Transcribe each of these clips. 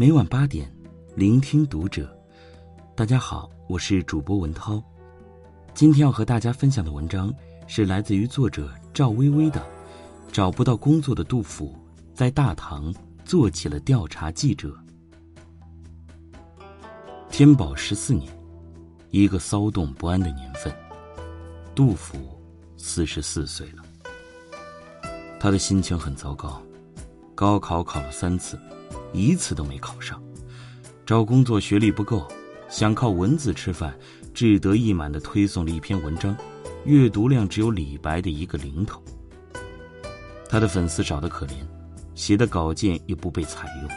每晚八点，聆听读者。大家好，我是主播文涛。今天要和大家分享的文章是来自于作者赵薇薇的《找不到工作的杜甫在大唐做起了调查记者》。天宝十四年，一个骚动不安的年份，杜甫四十四岁了。他的心情很糟糕，高考考了三次，一次都没考上。找工作学历不够，想靠文字吃饭，志得意满的推送了一篇文章，阅读量只有李白的一个零头。他的粉丝少得可怜，写的稿件也不被采用。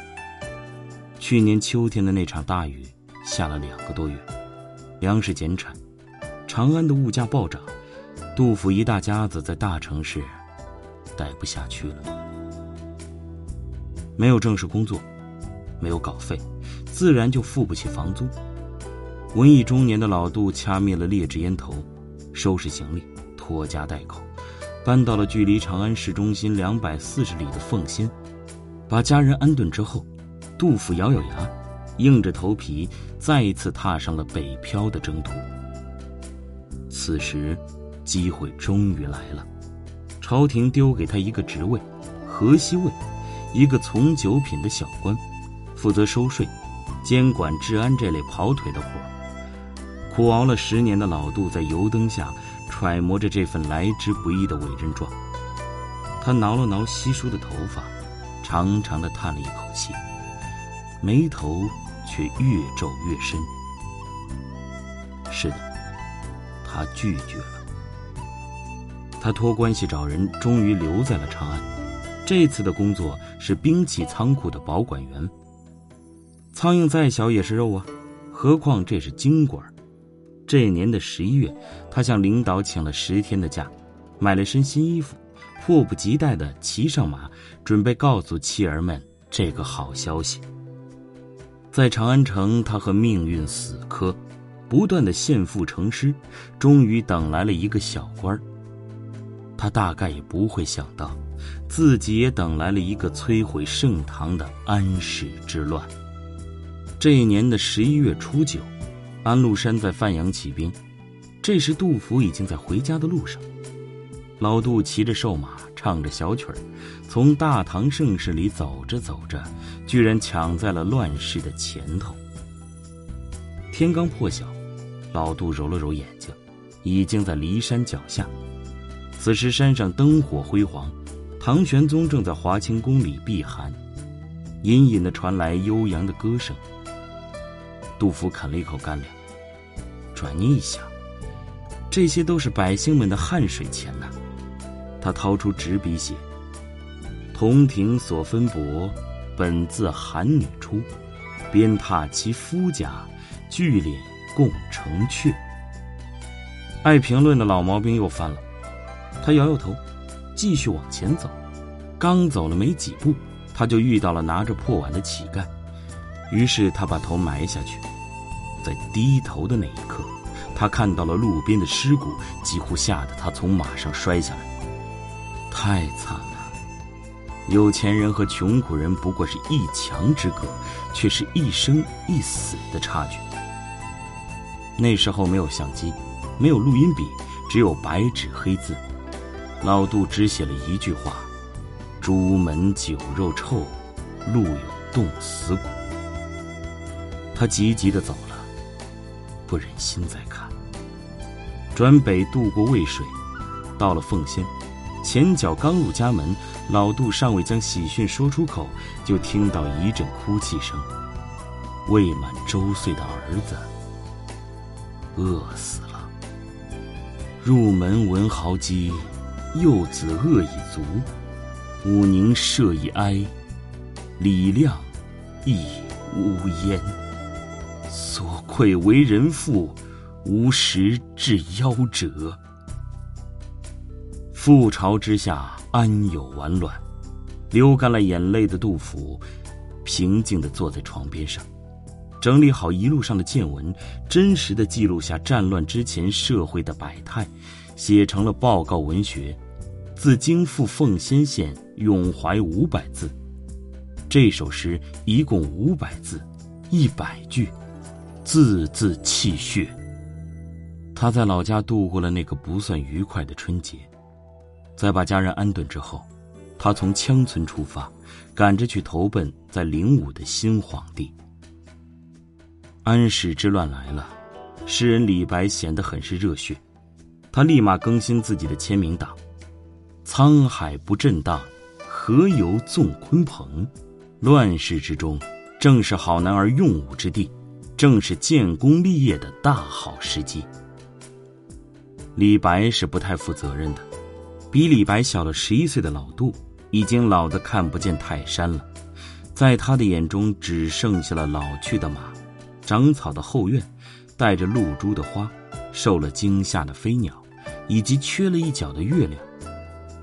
去年秋天的那场大雨下了两个多月，粮食减产，长安的物价暴涨，杜甫一大家子在大城市。待不下去了，没有正式工作，没有稿费，自然就付不起房租。文艺中年的老杜掐灭了劣质烟头，收拾行李，拖家带口，搬到了距离长安市中心两百四十里的奉先。把家人安顿之后，杜甫咬咬牙，硬着头皮再一次踏上了北漂的征途。此时，机会终于来了。朝廷丢给他一个职位，河西尉，一个从九品的小官，负责收税、监管治安这类跑腿的活苦熬了十年的老杜在油灯下揣摩着这份来之不易的委任状。他挠了挠稀疏的头发，长长的叹了一口气，眉头却越皱越深。是的，他拒绝了。他托关系找人，终于留在了长安。这次的工作是兵器仓库的保管员。苍蝇再小也是肉啊，何况这是京官。这年的十一月，他向领导请了十天的假，买了身新衣服，迫不及待地骑上马，准备告诉妻儿们这个好消息。在长安城，他和命运死磕，不断的献赋成诗，终于等来了一个小官儿。他大概也不会想到，自己也等来了一个摧毁盛唐的安史之乱。这一年的十一月初九，安禄山在范阳起兵，这时杜甫已经在回家的路上。老杜骑着瘦马，唱着小曲儿，从大唐盛世里走着走着，居然抢在了乱世的前头。天刚破晓，老杜揉了揉眼睛，已经在骊山脚下。此时山上灯火辉煌，唐玄宗正在华清宫里避寒，隐隐的传来悠扬的歌声。杜甫啃了一口干粮，转念一想，这些都是百姓们的汗水钱呐。他掏出纸笔写：“同庭所分帛，本自寒女出，鞭挞其夫家，聚敛共成阙。”爱评论的老毛病又犯了。他摇摇头，继续往前走。刚走了没几步，他就遇到了拿着破碗的乞丐。于是他把头埋下去，在低头的那一刻，他看到了路边的尸骨，几乎吓得他从马上摔下来。太惨了！有钱人和穷苦人不过是一墙之隔，却是一生一死的差距。那时候没有相机，没有录音笔，只有白纸黑字。老杜只写了一句话：“朱门酒肉臭，路有冻死骨。”他急急的走了，不忍心再看。转北渡过渭水，到了奉先，前脚刚入家门，老杜尚未将喜讯说出口，就听到一阵哭泣声。未满周岁的儿子饿死了。入门闻嚎鸡。幼子饿已足，吾宁社已哀，李亮亦无焉。所愧为人父，无时至夭折。覆巢之下，安有完卵？流干了眼泪的杜甫，平静地坐在床边上，整理好一路上的见闻，真实的记录下战乱之前社会的百态。写成了报告文学，自京赴奉先县，咏怀五百字。这首诗一共五百字，一百句，字字泣血。他在老家度过了那个不算愉快的春节，在把家人安顿之后，他从羌村出发，赶着去投奔在灵武的新皇帝。安史之乱来了，诗人李白显得很是热血，他立马更新自己的签名档：“沧海不震荡，何由纵鲲鹏？乱世之中，正是好男儿用武之地，正是建功立业的大好时机。”李白是不太负责任的，比李白小了十一岁的老杜，已经老得看不见泰山了，在他的眼中，只剩下了老去的马。长草的后院，带着露珠的花，受了惊吓的飞鸟，以及缺了一角的月亮，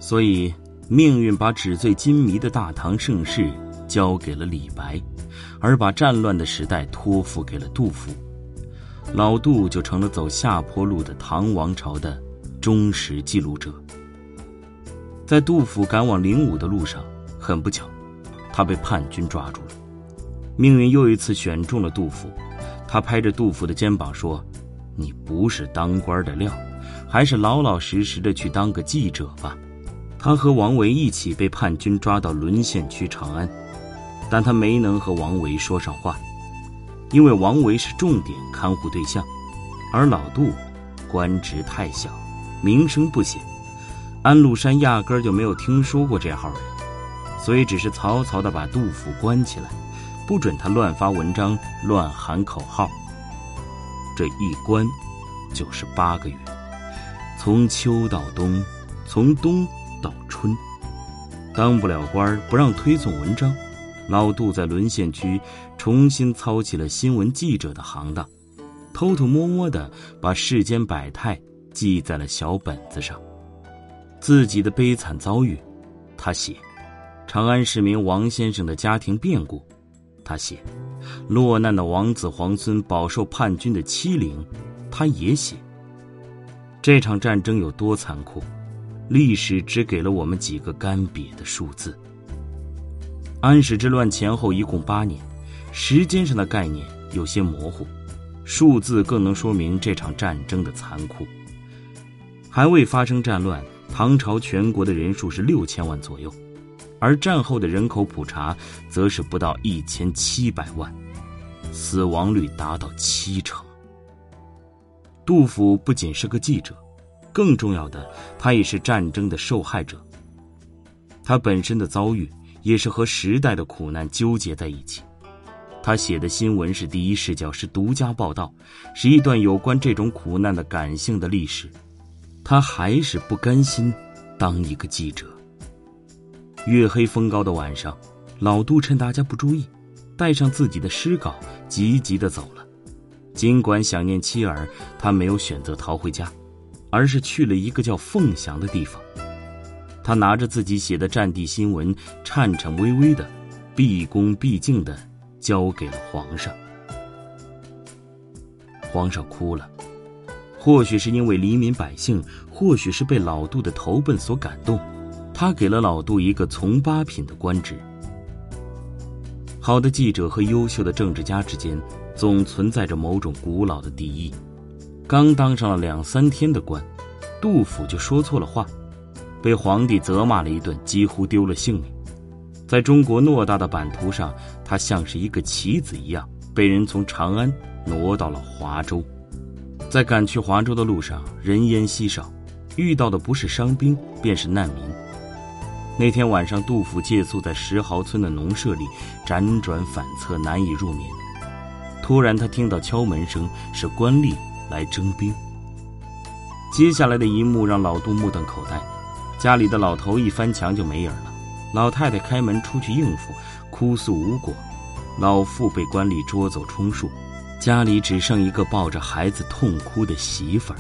所以命运把纸醉金迷的大唐盛世交给了李白，而把战乱的时代托付给了杜甫。老杜就成了走下坡路的唐王朝的忠实记录者。在杜甫赶往灵武的路上，很不巧，他被叛军抓住了。命运又一次选中了杜甫。他拍着杜甫的肩膀说：“你不是当官的料，还是老老实实的去当个记者吧。”他和王维一起被叛军抓到沦陷区长安，但他没能和王维说上话，因为王维是重点看护对象，而老杜官职太小，名声不显，安禄山压根就没有听说过这号人，所以只是草草的把杜甫关起来。不准他乱发文章、乱喊口号。这一关，就是八个月，从秋到冬，从冬到春。当不了官不让推送文章，老杜在沦陷区重新操起了新闻记者的行当，偷偷摸摸的把世间百态记在了小本子上。自己的悲惨遭遇，他写；长安市民王先生的家庭变故。他写，落难的王子皇孙饱受叛军的欺凌，他也写。这场战争有多残酷，历史只给了我们几个干瘪的数字。安史之乱前后一共八年，时间上的概念有些模糊，数字更能说明这场战争的残酷。还未发生战乱，唐朝全国的人数是六千万左右。而战后的人口普查，则是不到一千七百万，死亡率达到七成。杜甫不仅是个记者，更重要的，他也是战争的受害者。他本身的遭遇，也是和时代的苦难纠结在一起。他写的新闻是第一视角，是独家报道，是一段有关这种苦难的感性的历史。他还是不甘心当一个记者。月黑风高的晚上，老杜趁大家不注意，带上自己的诗稿，急急的走了。尽管想念妻儿，他没有选择逃回家，而是去了一个叫凤翔的地方。他拿着自己写的战地新闻，颤颤巍巍的，毕恭毕敬的交给了皇上。皇上哭了，或许是因为黎民百姓，或许是被老杜的投奔所感动。他给了老杜一个从八品的官职。好的记者和优秀的政治家之间，总存在着某种古老的敌意。刚当上了两三天的官，杜甫就说错了话，被皇帝责骂了一顿，几乎丢了性命。在中国偌大的版图上，他像是一个棋子一样，被人从长安挪到了华州。在赶去华州的路上，人烟稀少，遇到的不是伤兵，便是难民。那天晚上，杜甫借宿在石壕村的农舍里，辗转反侧，难以入眠。突然，他听到敲门声，是官吏来征兵。接下来的一幕让老杜目瞪口呆：家里的老头一翻墙就没影了，老太太开门出去应付，哭诉无果；老妇被官吏捉走充数，家里只剩一个抱着孩子痛哭的媳妇儿。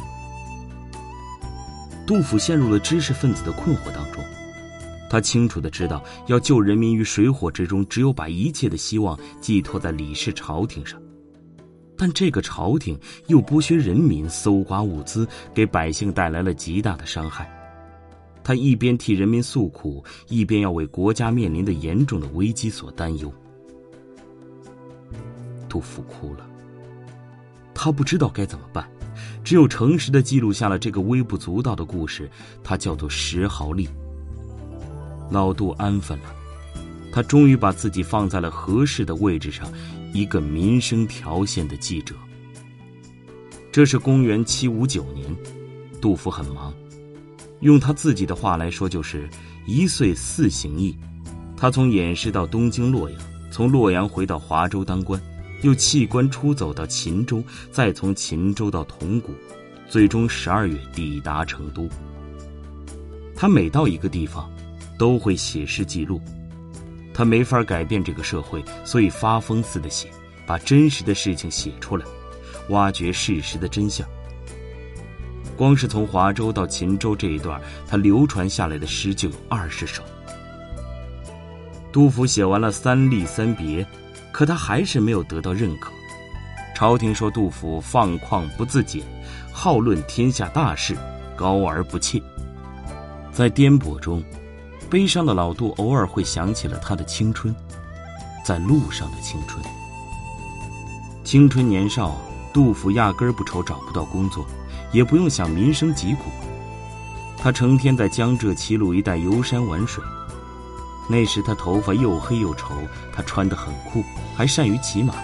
杜甫陷入了知识分子的困惑当中。他清楚的知道，要救人民于水火之中，只有把一切的希望寄托在李氏朝廷上。但这个朝廷又剥削人民，搜刮物资，给百姓带来了极大的伤害。他一边替人民诉苦，一边要为国家面临的严重的危机所担忧。杜甫哭了，他不知道该怎么办，只有诚实的记录下了这个微不足道的故事，它叫做石壕吏。老杜安分了，他终于把自己放在了合适的位置上，一个民生条线的记者。这是公元七五九年，杜甫很忙。用他自己的话来说，就是一岁四行役。他从偃师到东京洛阳，从洛阳回到华州当官，又弃官出走到秦州，再从秦州到铜鼓，最终十二月抵达成都。他每到一个地方，都会写诗记录。他没法改变这个社会，所以发疯似的写，把真实的事情写出来，挖掘事实的真相。光是从华州到秦州这一段，他流传下来的诗就有二十首。杜甫写完了《三吏三别》，可他还是没有得到认可。朝廷说杜甫放旷不自检，好论天下大事，高而不切。在颠簸中，悲伤的老杜偶尔会想起了他的青春，在路上的青春。青春年少，杜甫压根儿不愁找不到工作。也不用想民生疾苦，他成天在江浙齐鲁一带游山玩水。那时他头发又黑又稠，他穿得很酷，还善于骑马，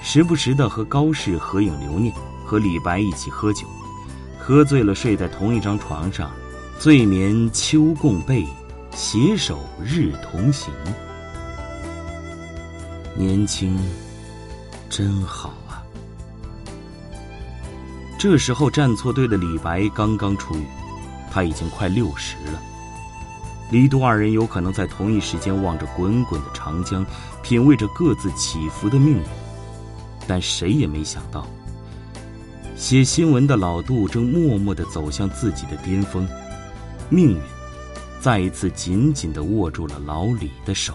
时不时的和高适合影留念，和李白一起喝酒，喝醉了睡在同一张床上，醉眠秋共被，携手日同行。年轻，真好啊。这时候站错队的李白刚刚出狱，他已经快六十了。李杜二人有可能在同一时间望着滚滚的长江，品味着各自起伏的命运，但谁也没想到，写新闻的老杜正默默地走向自己的巅峰，命运再一次紧紧地握住了老李的手。